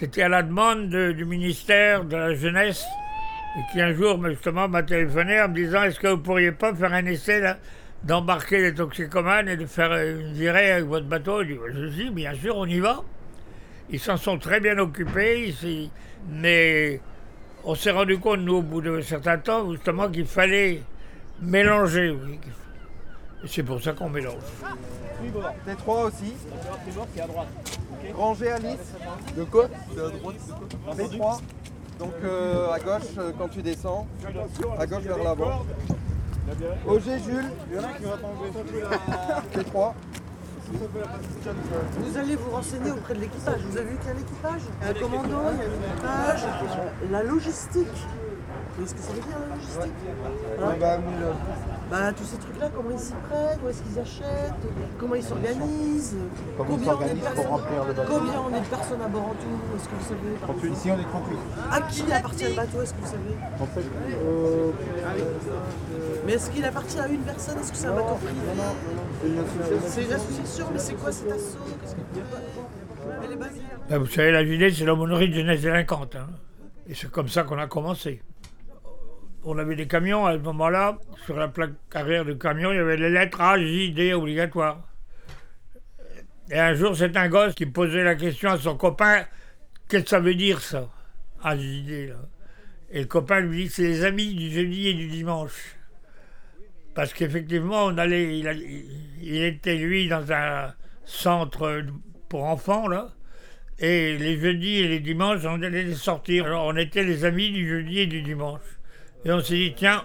C'était à la demande du ministère de la Jeunesse, et qui un jour, justement, m'a téléphoné en me disant Est-ce que vous pourriez pas faire un essai d'embarquer les toxicomanes et de faire une virée avec votre bateau? Je dis Bien sûr, on y va. Ils s'en sont très bien occupés, ici, mais on s'est rendu compte, nous, au bout de certain temps, justement, qu'il fallait mélanger. Et c'est pour ça qu'on mélange. T3 aussi. qui est à droite. Alice. De quoi C'est à droite. T3. Donc euh, à gauche euh, quand tu descends. À gauche vers l'avant. OG Jules. Il y en a qui va t'enlever. T3. Vous allez vous renseigner auprès de l'équipage. Vous avez vu qu'il y a l'équipage Il y a un commando, il y a l'équipage, la logistique. Vous voyez ce que ça veut dire la logistique? Hein bah, tous ces trucs-là, comment ils s'y prennent, où est-ce qu'ils achètent, comment ils s'organisent, Comment ils s'organisent pour remplir le bateau Combien on est de personnes à bord en tout, est-ce que vous savez par 38. Ici, on est 38. À qui appartient le bateau, est-ce que vous savez En fait, euh, Mais est-ce qu'il appartient à une personne Est-ce que c'est un bateau privé c'est une association. C'est une association, mais c'est quoi cet assaut? Qu'est-ce que- Elle est basée Ben, vous savez, la JD, c'est l'aumônerie de jeunesse délinquante. hein. Et c'est comme ça qu'on a commencé. On avait des camions à ce moment-là. Sur la plaque arrière du camion, il y avait les lettres A, J, D obligatoires. Et un jour, c'est un gosse qui posait la question à son copain Qu'est-ce que ça veut dire ça? A, J, D, là. Et le copain lui dit C'est les amis du jeudi et du dimanche. Parce qu'effectivement, on il était lui dans un centre pour enfants, là. Et les jeudis et les dimanches, on allait les sortir. Alors, on était les amis du jeudi et du dimanche. Et on s'est dit, tiens,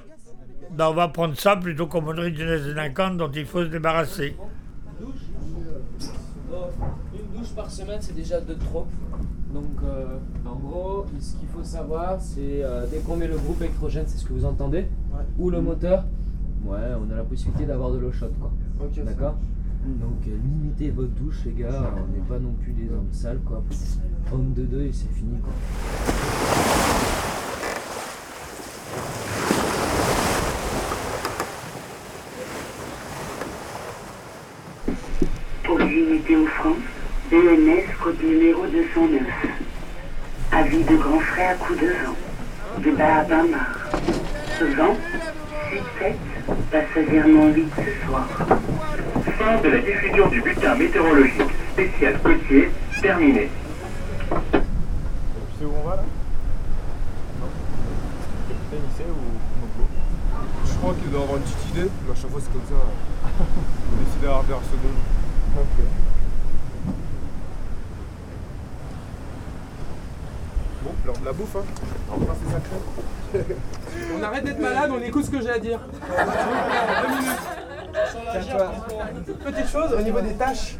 ben, on va prendre ça plutôt qu'au monnerie de jeunesse délinquante dont il faut se débarrasser. Une douche par semaine, c'est déjà de trop. Donc, euh, en gros, ce qu'il faut savoir, c'est euh, dès qu'on met le groupe électrogène, c'est ce que vous entendez, ou le moteur, ouais, on a la possibilité d'avoir de l'eau chaude, quoi. D'accord Donc, euh, limitez votre douche, les gars. On n'est pas non plus des hommes sales, quoi. Homme de deux et c'est fini, quoi. Avis de grand frère coup de vent. De bas à bas marre. Vent, 6-7, passagèrement 8 ce soir. Fin de la diffusion du bulletin météorologique spécial côtier terminé. Tu sais où on va là Non. Ou Je crois qu'il doit avoir une petite idée, mais à chaque fois c'est comme ça. on décide à vers seconde. Ok. La bouffe, hein. Enfin, c'est sacré. On arrête d'être malade, on écoute ce que j'ai à dire. Deux minutes. Petite chose au niveau des tâches.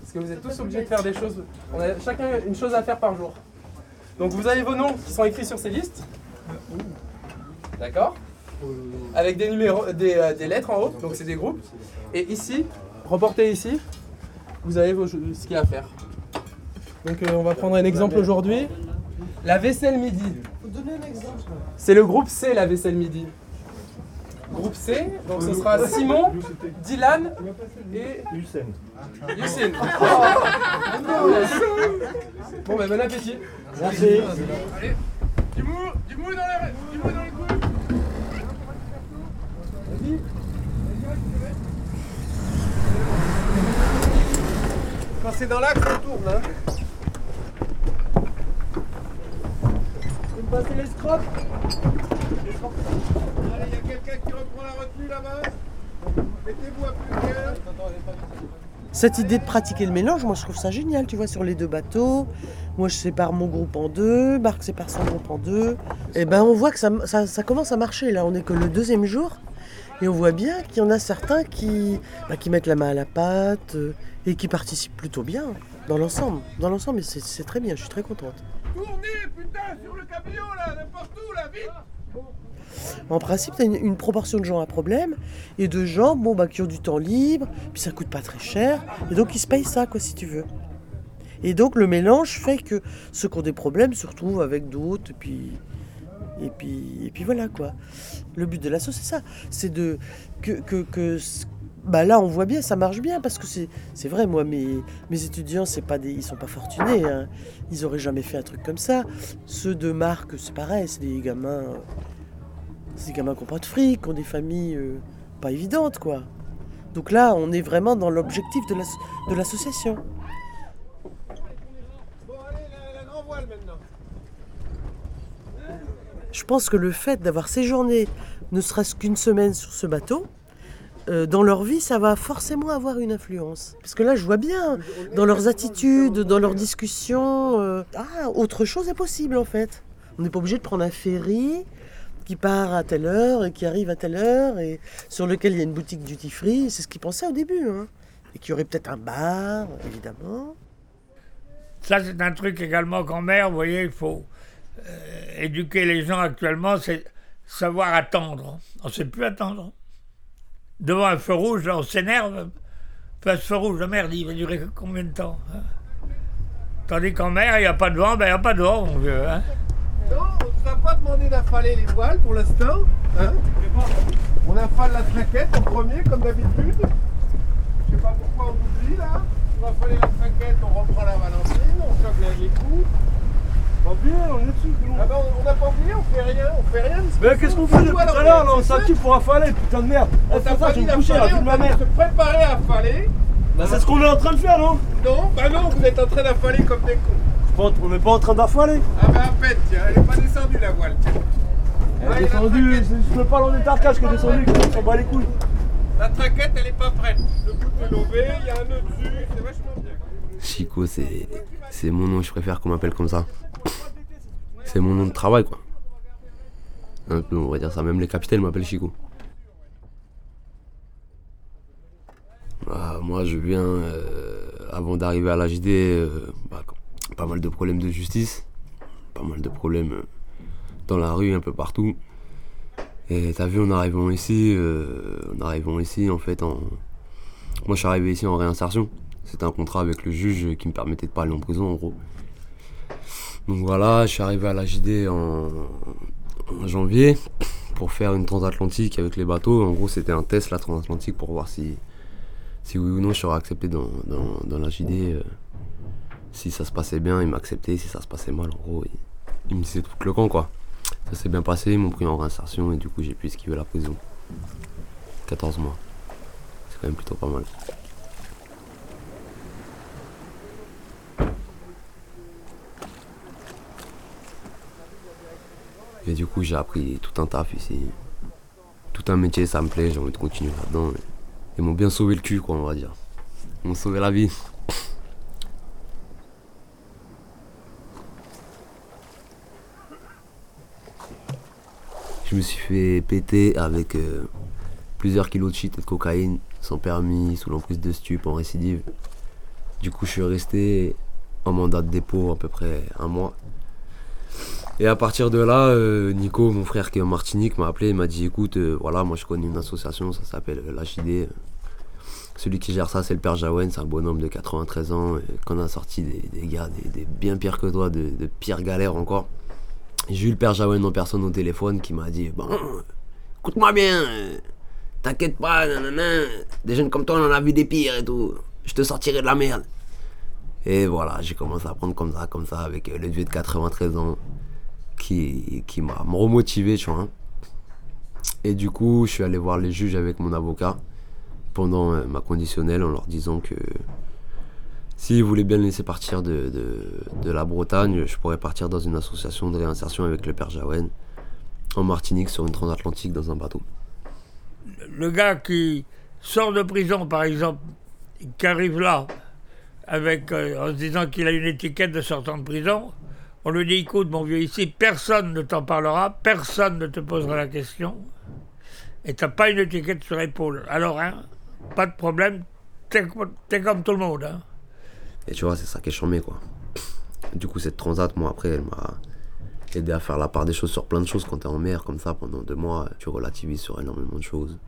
Parce que vous êtes tous obligés de faire des choses. On a chacun une chose à faire par jour. Donc vous avez vos noms qui sont écrits sur ces listes. D'accord Avec des numéros, des, euh, des lettres en haut, donc c'est des groupes. Et ici, reportez ici, vous avez vos, ce qu'il y a à faire. Donc euh, on va prendre un exemple aujourd'hui. La vaisselle midi. C'est le groupe C, la vaisselle midi. Groupe C, donc ce sera Simon, Dylan et Hussein. Yusin. Bon, ben bon appétit. Merci. Du mou, du mou dans les, du mou dans les couilles. Quand c'est dans l'axe, on tourne, hein. Vous me Allez, il y a quelqu'un qui reprend la retenue là-bas. Mettez-vous à. Cette idée de pratiquer le mélange, moi je trouve ça génial, tu vois, sur les deux bateaux. Moi je sépare mon groupe en deux, Marc sépare son groupe en deux. Et ben on voit que ça, commence à marcher là, on est que le deuxième jour. Et on voit bien qu'il y en a certains qui, bah, qui mettent la main à la pâte euh, et qui participent plutôt bien dans l'ensemble. Dans l'ensemble, c'est très bien, je suis très contente. Tournez, putain, sur le camion là, n'importe où là, vite. En principe, tu une, proportion de gens à problème et de gens bon, bah, qui ont du temps libre, puis ça coûte pas très cher, et donc ils se payent ça, quoi, si tu veux. Et donc le mélange fait que ceux qui ont des problèmes se retrouvent avec d'autres, et puis, et puis, et puis voilà quoi. Le but de l'asso, c'est ça, c'est de que, que, que, Bah là, on voit bien, ça marche bien parce que c'est vrai, moi, mes, étudiants, c'est pas des, ils sont pas fortunés. hein. Ils auraient jamais fait un truc comme ça. Ceux de Marc, c'est pareil, c'est des gamins, gamins qui n'ont pas de fric, qui ont des familles euh, pas évidentes, quoi. Donc là, on est vraiment dans l'objectif de l'association. Je pense que le fait d'avoir séjourné ne serait-ce qu'une semaine sur ce bateau, euh, dans leur vie, ça va forcément avoir une influence. Parce que là, je vois bien, dans leurs attitudes, dans leurs discussions, euh, ah, autre chose est possible en fait. On n'est pas obligé de prendre un ferry qui part à telle heure et qui arrive à telle heure et sur lequel il y a une boutique duty free. C'est ce qu'ils pensaient au début. hein. Et qu'il y aurait peut-être un bar, évidemment. Ça, c'est un truc également mer, vous voyez, il faut euh, éduquer les gens actuellement, c'est savoir attendre. On ne sait plus attendre. Devant un feu rouge, on s'énerve. Puis ce feu rouge, la merde, il va durer combien de temps hein? Tandis qu'en mer, il n'y a pas de vent, ben il n'y a pas de vent, mon vieux. Hein? Non, on ne t'a pas demandé d'affaler les voiles pour l'instant. Hein? On affale la traquette en premier, comme d'habitude. Je sais pas pourquoi on oublie là. On va affaler la traquette, on reprend la valentine, on choque les coups. Pas on est dessus, nous. Ah ben on- n'a pas oublié, on fait rien, on fait rien. Mais qu'est-ce qu'on fait depuis tout à l'heure là On s'active pour affaler, putain de merde On t'a c'est ça, pas la vie on de ma mère de se préparer à affaler. Bah c'est ce qu'on est en train de faire, non? Non, bah non, vous êtes en train d'affaler comme des cons. On n'est pas en train d'affaler Ah bah à peine, tiens, elle est pas descendue la voile. tiens. Elle est descendue, c'est juste le ballon d'étarcage qui est descendu, on s'en bat les couilles La traquette, elle est pas prête. Le bout est levé, il y a un nœud dessus, c'est vachement bien. Chico, c'est c'est mon nom, je préfère qu'on m'appelle comme ça. C'est mon nom de travail, quoi. On va dire ça, même les capitaines m'appellent Chico. Ah, moi, je viens, euh, avant d'arriver à l'HD, euh, bah, pas mal de problèmes de justice, pas mal de problèmes euh, dans la rue, un peu partout. Et t'as vu, en arrivant ici, en arrivant ici, en fait, en... moi, je suis arrivé ici en réinsertion. C'était un contrat avec le juge qui me permettait de pas aller en prison, en gros. Donc voilà, je suis arrivé à la JD en, janvier pour faire une transatlantique avec les bateaux. En gros, c'était un test, la transatlantique, pour voir si, si oui ou non je serais accepté dans, la JD. euh, si ça se passait bien, ils m'acceptaient. Si ça se passait mal, en gros, ils, ils me disaient tout le camp, quoi. Ça s'est bien passé, ils m'ont pris en réinsertion et du coup, j'ai pu esquiver la prison. 14 mois. C'est quand même plutôt pas mal. Et du coup, j'ai appris tout un taf ici. Tout un métier, ça me plaît, j'ai envie de continuer là-dedans. Ils m'ont bien sauvé le cul, quoi, on va dire. Ils m'ont sauvé la vie. Je me suis fait péter avec euh, plusieurs kilos de shit et de cocaïne, sans permis, sous l'emprise de stup, en récidive. Du coup, je suis resté en mandat de dépôt à peu près un mois. Et à partir de là, euh, Nico, mon frère qui est en Martinique, m'a appelé et m'a dit écoute, euh, voilà, moi je connais une association, ça s'appelle euh, l'HID. Celui qui gère ça, c'est le père Jaouen, c'est un bonhomme de 93 ans, qu'on a sorti des, gars des, bien pires que toi, de, pires galères encore. J'ai eu le père Jaouen en personne au téléphone qui m'a dit Bon, écoute-moi bien, t'inquiète pas, nanana, des jeunes comme toi, on en a vu des pires et tout, je te sortirai de la merde. Et voilà, j'ai commencé à prendre comme ça, comme ça, avec le vieux de 93 ans qui, qui m'a remotivé, tu vois. Et du coup, je suis allé voir les juges avec mon avocat pendant euh, ma conditionnelle en leur disant que s'ils voulaient bien laisser partir de, de, de la Bretagne, je pourrais partir dans une association de réinsertion avec le père Jaouen en Martinique sur une transatlantique dans un bateau. Le gars qui sort de prison, par exemple, qui arrive là, avec, euh, en se disant qu'il a une étiquette de sortant de prison, on lui dit écoute, mon vieux, ici, personne ne t'en parlera, personne ne te posera la question, et t'as pas une étiquette sur l'épaule. Alors, hein, pas de problème, t'es comme tout le monde. Hein. Et tu vois, c'est ça qui est chambé, quoi. Du coup, cette transat, moi, après, elle m'a aidé à faire la part des choses sur plein de choses quand t'es en mer, comme ça, pendant deux mois, tu relativises sur énormément de choses.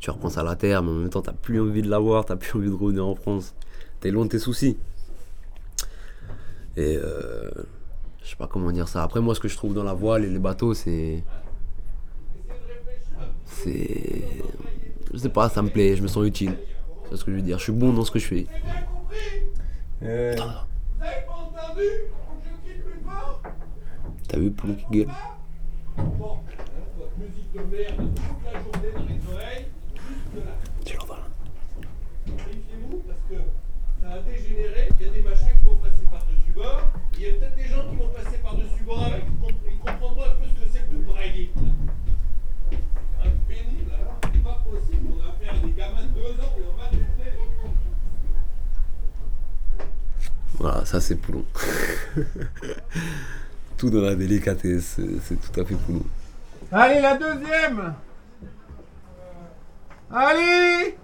Tu repenses à la terre, mais en même temps, t'as plus envie de la voir, t'as plus envie de revenir en France. T'es loin de tes soucis. Et euh, je sais pas comment dire ça. Après, moi, ce que je trouve dans la voile et les bateaux, c'est. C'est. je sais pas, ça me plaît, je me sens utile. C'est ce que je veux dire. Je suis bon dans ce que je fais. Euh, T'as vu Poulon qui gueule? Tu l'en vas. Méfiez-vous parce que ça a dégénéré. Il y a des machins qui vont passer par-dessus bord. Il y a peut-être des gens qui vont passer par-dessus. Ils comp- Ils comprendront un peu ce que c'est que de brailler. Un pénible, alors. C'est pas possible. On va faire des gamins de deux ans et on va les faire. Voilà, ça c'est Poulon. tout dans la délicatesse, c'est- tout à fait Poulon. Allez, la deuxième Allez,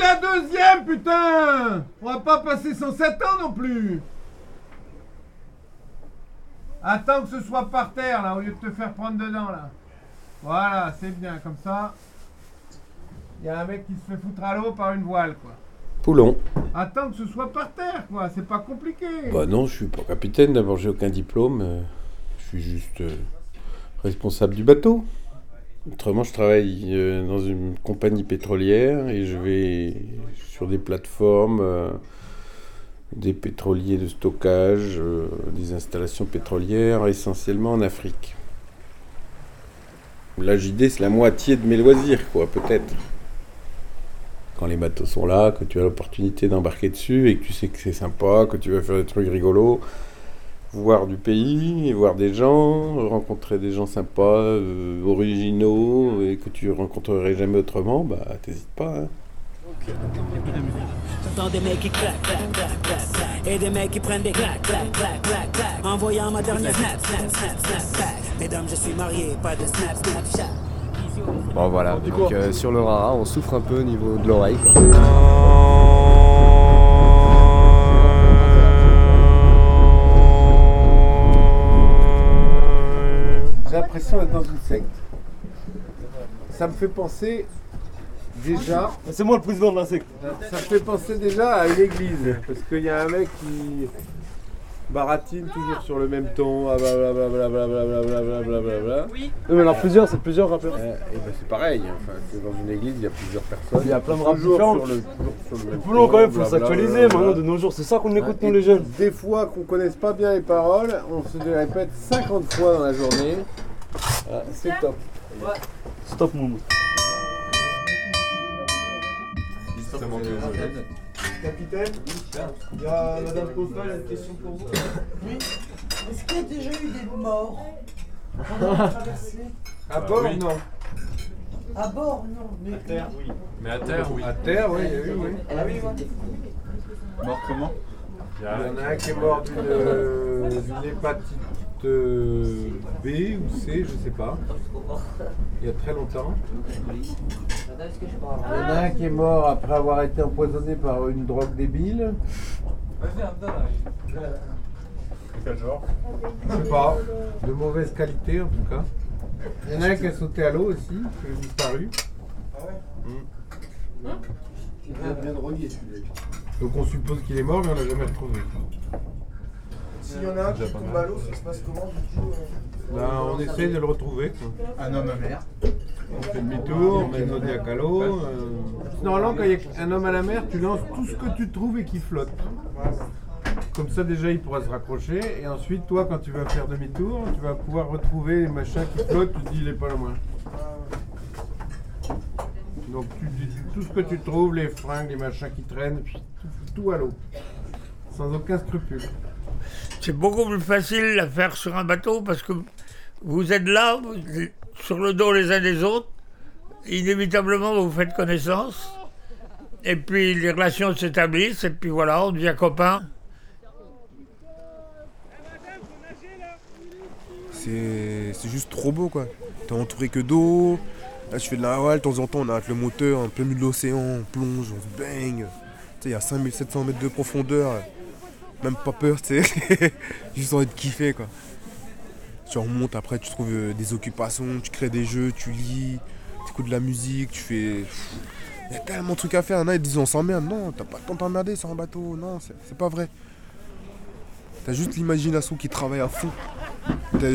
la deuxième, putain On va pas passer 107 ans non plus Attends que ce soit par terre, là, au lieu de te faire prendre dedans, là. Voilà, c'est bien, comme ça. Il y a un mec qui se fait foutre à l'eau par une voile, quoi. Poulon. Attends que ce soit par terre, quoi, c'est pas compliqué. Bah non, je suis pas capitaine, d'abord j'ai aucun diplôme. euh, Je suis juste euh, responsable du bateau. Autrement, je travaille euh, dans une compagnie pétrolière et je vais sur des plateformes, euh, des pétroliers de stockage, euh, des installations pétrolières, essentiellement en Afrique. La JD, c'est la moitié de mes loisirs, quoi, peut-être. Quand les bateaux sont là, que tu as l'opportunité d'embarquer dessus et que tu sais que c'est sympa, que tu vas faire des trucs rigolos, voir du pays, et voir des gens, rencontrer des gens sympas, euh, originaux et que tu rencontrerais jamais autrement, bah t'hésites pas. hein. J'entends des mecs qui claquent, claquent, claquent, claquent, claquent. Et des mecs qui prennent des claques, claques, claques, claques, claques. En voyant ma dernière snap, snap, snap, snap, claque. Mesdames, je suis marié, pas de snap, snap, chat. Bon voilà, donc euh, sur le rara, on souffre un peu au niveau de l'oreille. quoi. L'impression d'être dans une secte. Ça me fait penser déjà. C'est moi le président de la secte. Ça me fait penser déjà à une église. Parce qu'il y a un mec qui baratine toujours sur le même ton. ah, blablabla. Oui, mais alors plusieurs, c'est plusieurs rappeurs. Euh, et ben c'est pareil, enfin, c'est dans une église, il y a plusieurs personnes. Il y a plein de rap Toujours différents. sur le- toujours sur le même quand même, faut s'actualiser maintenant de nos jours. C'est ça qu'on écoute, nous, les jeunes. Des fois qu'on connaisse pas bien les paroles, on se les répète 50 fois dans la journée. Ah, c'est top. Stop, Moum. Capitaine, il y a Madame Postal, a une question pour vous. Oui. Est-ce qu'il y a déjà eu des morts pendant la traversée À bord, non. À bord, non. Mais... À terre, oui. Mais à terre, oui. À terre, oui, il y a eu, oui. Ah oui, oui. Mort comment? Il y en a un qui est mort d'une euh, d'une hépatite B ou C, je sais pas. Il y a très longtemps. Il y en a un qui est mort après avoir été empoisonné par une drogue débile. Quel genre Je sais pas. De mauvaise qualité en tout cas. Il y en a un qui a sauté à l'eau aussi, qui a disparu. Mm. Il est bien drogué celui-là. Donc on suppose qu'il est mort, mais on l'a jamais retrouvé. S'il y en a un qui tombe à l'eau, ça se passe comment du coup euh Là, on essaye de le retrouver. Un homme à mer. On fait demi-tour, on met Zodiac à l'eau. euh. Normalement, quand il y a un homme à la mer, tu lances tout ce que tu trouves et qui flotte. Comme ça, déjà, il pourra se raccrocher. Et ensuite, toi, quand tu vas faire demi-tour, tu vas pouvoir retrouver les machins qui flottent. Tu te dis, il est pas loin. Donc, tu dis tout ce que tu trouves, les fringues, les machins qui traînent, tout à l'eau. Sans aucun scrupule. C'est beaucoup plus facile à faire sur un bateau parce que vous êtes là, sur le dos les uns des autres. Inévitablement, vous faites connaissance. Et puis les relations s'établissent. Et puis voilà, on devient copains. C'est juste trop beau quoi. T'es entouré que d'eau. Là, je fais de la voile, de temps en temps, on arrête le moteur, un peu milieu de l'océan, on plonge, on se baigne. Tu sais, il y a 5700 mètres de profondeur. Même pas peur, tu sais. juste envie de kiffer quoi. Tu remontes, après, tu trouves euh, des occupations, tu crées des jeux, tu lis, tu écoutes de la musique, tu fais. Il y a tellement de trucs à faire. Il y en a, ils disent on s'emmerde. Non, t'as pas le temps de t'emmerder sur un bateau. Non, c'est pas vrai. T'as juste l'imagination qui travaille à fond.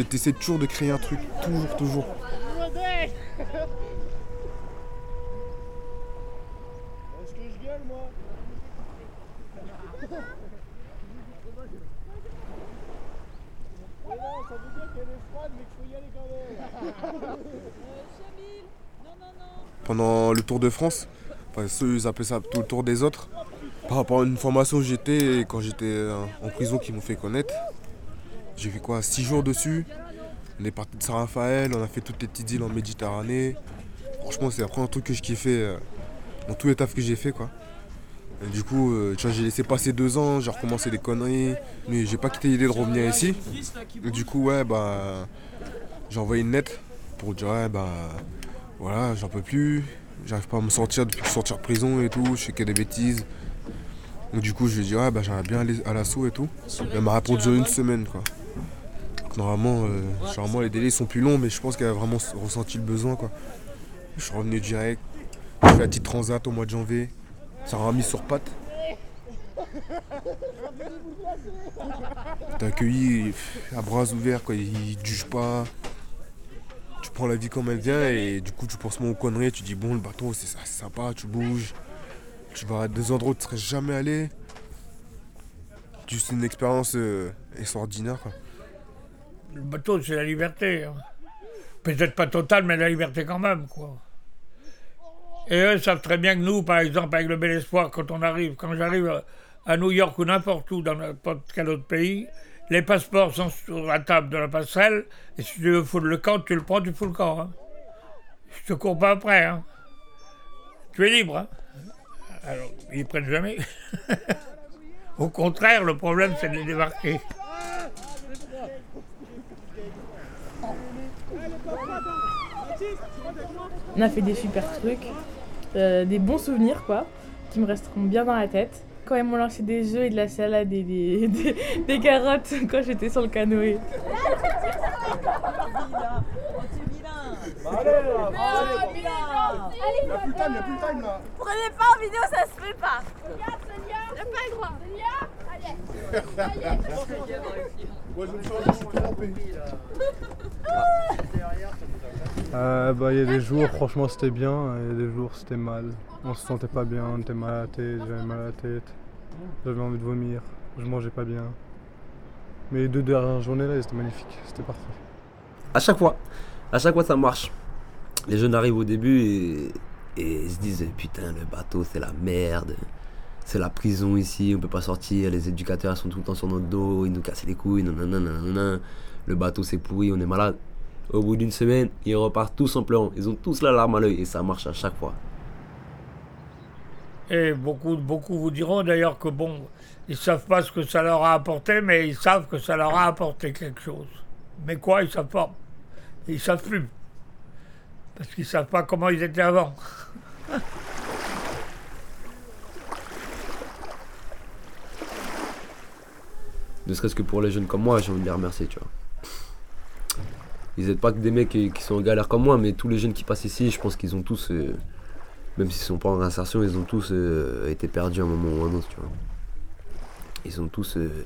T'essaies toujours de créer un truc, toujours, toujours. bordel Est-ce que je gueule, moi Ouais, non, ça veut dire qu'elle est froide, mais qu'il faut y aller quand même. Pendant le Tour de France. Ils appellent ça plutôt le Tour des autres. Par rapport à une formation où j'étais quand j'étais euh, en prison qui m'ont fait connaître. J'ai fait quoi? 6 jours dessus. On est parti de Saint-Raphaël, on a fait toutes les petites îles en Méditerranée. Franchement, c'est le premier truc que je kiffais euh, dans tous les tafs que j'ai fait quoi. Et du coup, euh, j'ai laissé passer deux ans, j'ai recommencé des conneries, mais j'ai pas quitté l'idée de revenir ici. Et du coup, ouais, bah, j'ai envoyé une lettre pour dire, ouais, bah, voilà, j'en peux plus, j'arrive pas à me sortir depuis que je suis sorti de prison et tout, je fais que des bêtises. Donc du coup, je lui ai dit, ouais, bah, j'aimerais bien aller à l'assaut et tout. Elle m'a répondu une semaine, quoi. Donc, normalement, euh, les délais sont plus longs, mais je pense qu'elle a vraiment ressenti le besoin, quoi. Je suis revenu direct, j'ai fait la petite transat au mois de janvier, ça m'a remis sur pattes. T'es accueilli à bras ouverts, quoi. Ils te jugent pas. Tu prends la vie comme elle vient et du coup, tu penses moins aux conneries. Tu dis, bon, le bateau, c'est sympa, tu bouges. Tu vas à des endroits où tu serais jamais allé. Juste une expérience euh, extraordinaire. Le bateau, c'est la liberté. hein. Peut-être pas totale, mais la liberté quand même, quoi. Et eux savent très bien que nous, par exemple, avec le Bel Espoir, quand on arrive, quand j'arrive à New York ou n'importe où, dans n'importe quel autre pays, les passeports sont sur la table de la passerelle, et si tu veux foutre le camp, tu le prends, tu fous le camp. hein. Je te cours pas après. Hein. Tu es libre. hein. Alors, ils prennent jamais. Au contraire, le problème, c'est de les débarquer. On a fait des super trucs, euh, des bons souvenirs quoi, qui me resteront bien dans la tête. Quand ils m'ont lancé des œufs et de la salade et des, des, des carottes quand j'étais sur le canoë. Allez, là, allez. Y'a plus le time, y'a plus le time là. Prenez pas en vidéo, ça se fait pas. Regarde, Sonia. Y'a pas le droit. Sonia, allez. Moi je me suis rendu, je suis trompé. Euh, bah, il y a des jours, franchement, c'était bien, et des jours, c'était mal. On se sentait pas bien, on était mal à la tête, j'avais mal à la tête, j'avais envie de vomir, je mangeais pas bien. Mais les deux dernières journées là, c'était magnifique, c'était parfait. À chaque fois, à chaque fois ça marche. Les jeunes arrivent au début et, et ils se disent putain le bateau c'est la merde, c'est la prison ici, on peut pas sortir, les éducateurs sont tout le temps sur notre dos, ils nous cassent les couilles, nanana, nanana. le bateau c'est pourri, on est malade. Au bout d'une semaine, ils repartent tous en pleurant, ils ont tous la larme à l'œil et ça marche à chaque fois. Et beaucoup, beaucoup vous diront d'ailleurs que bon, ils savent pas ce que ça leur a apporté, mais ils savent que ça leur a apporté quelque chose. Mais quoi, ils savent pas. Ils savent plus. Parce qu'ils savent pas comment ils étaient avant. Ne serait-ce que pour les jeunes comme moi, j'ai envie de les remercier, tu vois. Ils n'êtes pas que des mecs qui, sont en galère comme moi, mais tous les jeunes qui passent ici, je pense qu'ils ont tous, euh, même s'ils sont pas en réinsertion, ils ont tous euh, été perdus à un moment ou à un autre, tu vois. Ils ont tous. euh,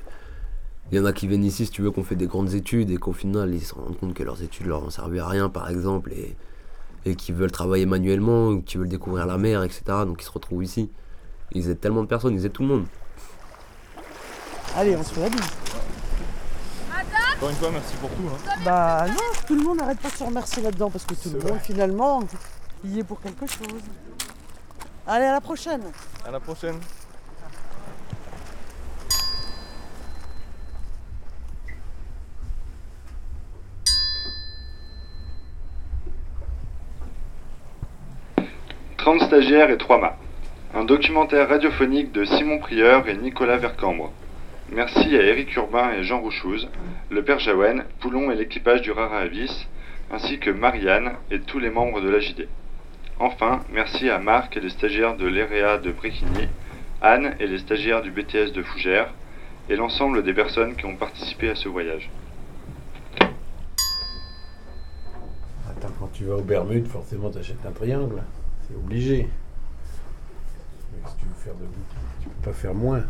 Il y en a qui viennent ici, si tu veux, qu'on fait des grandes études et qu'au final, ils se rendent compte que leurs études leur ont servi à rien, par exemple, et, et qui veulent travailler manuellement, qui veulent découvrir la mer, etc. Donc ils se retrouvent ici. Ils aident tellement de personnes, ils aident tout le monde. Allez, on se fait la bise. Encore une fois, merci pour tout. Hein. Bah non, tout le monde n'arrête pas de se remercier là-dedans parce que tout le monde finalement il y est pour quelque chose. Allez, à la prochaine. À la prochaine. « 30 stagiaires et 3 mâts. Un documentaire radiophonique de Simon Prieur et Nicolas Vercambre. Merci à Éric Urbain et Jean Rouchouz, le père Jaouen, Poulon et l'équipage du Rara Avis, ainsi que Marianne et tous les membres de la JD. Enfin, merci à Marc et les stagiaires de l'EREA de Bréquigny, Anne et les stagiaires du BTS de Fougères, et l'ensemble des personnes qui ont participé à ce voyage. Attends, quand tu vas aux Bermudes, forcément, tu achètes un triangle. C'est obligé. Si tu veux faire de tu peux pas faire moins.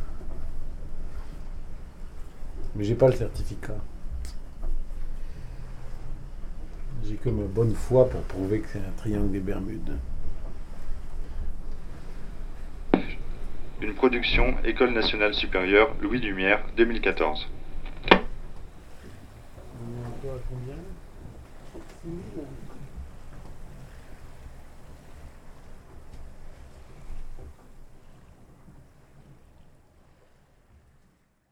Mais j'ai pas le certificat. J'ai que ma bonne foi pour prouver que c'est un triangle des Bermudes. Une production École nationale supérieure Louis Lumière 2014. On est à combien? 6 000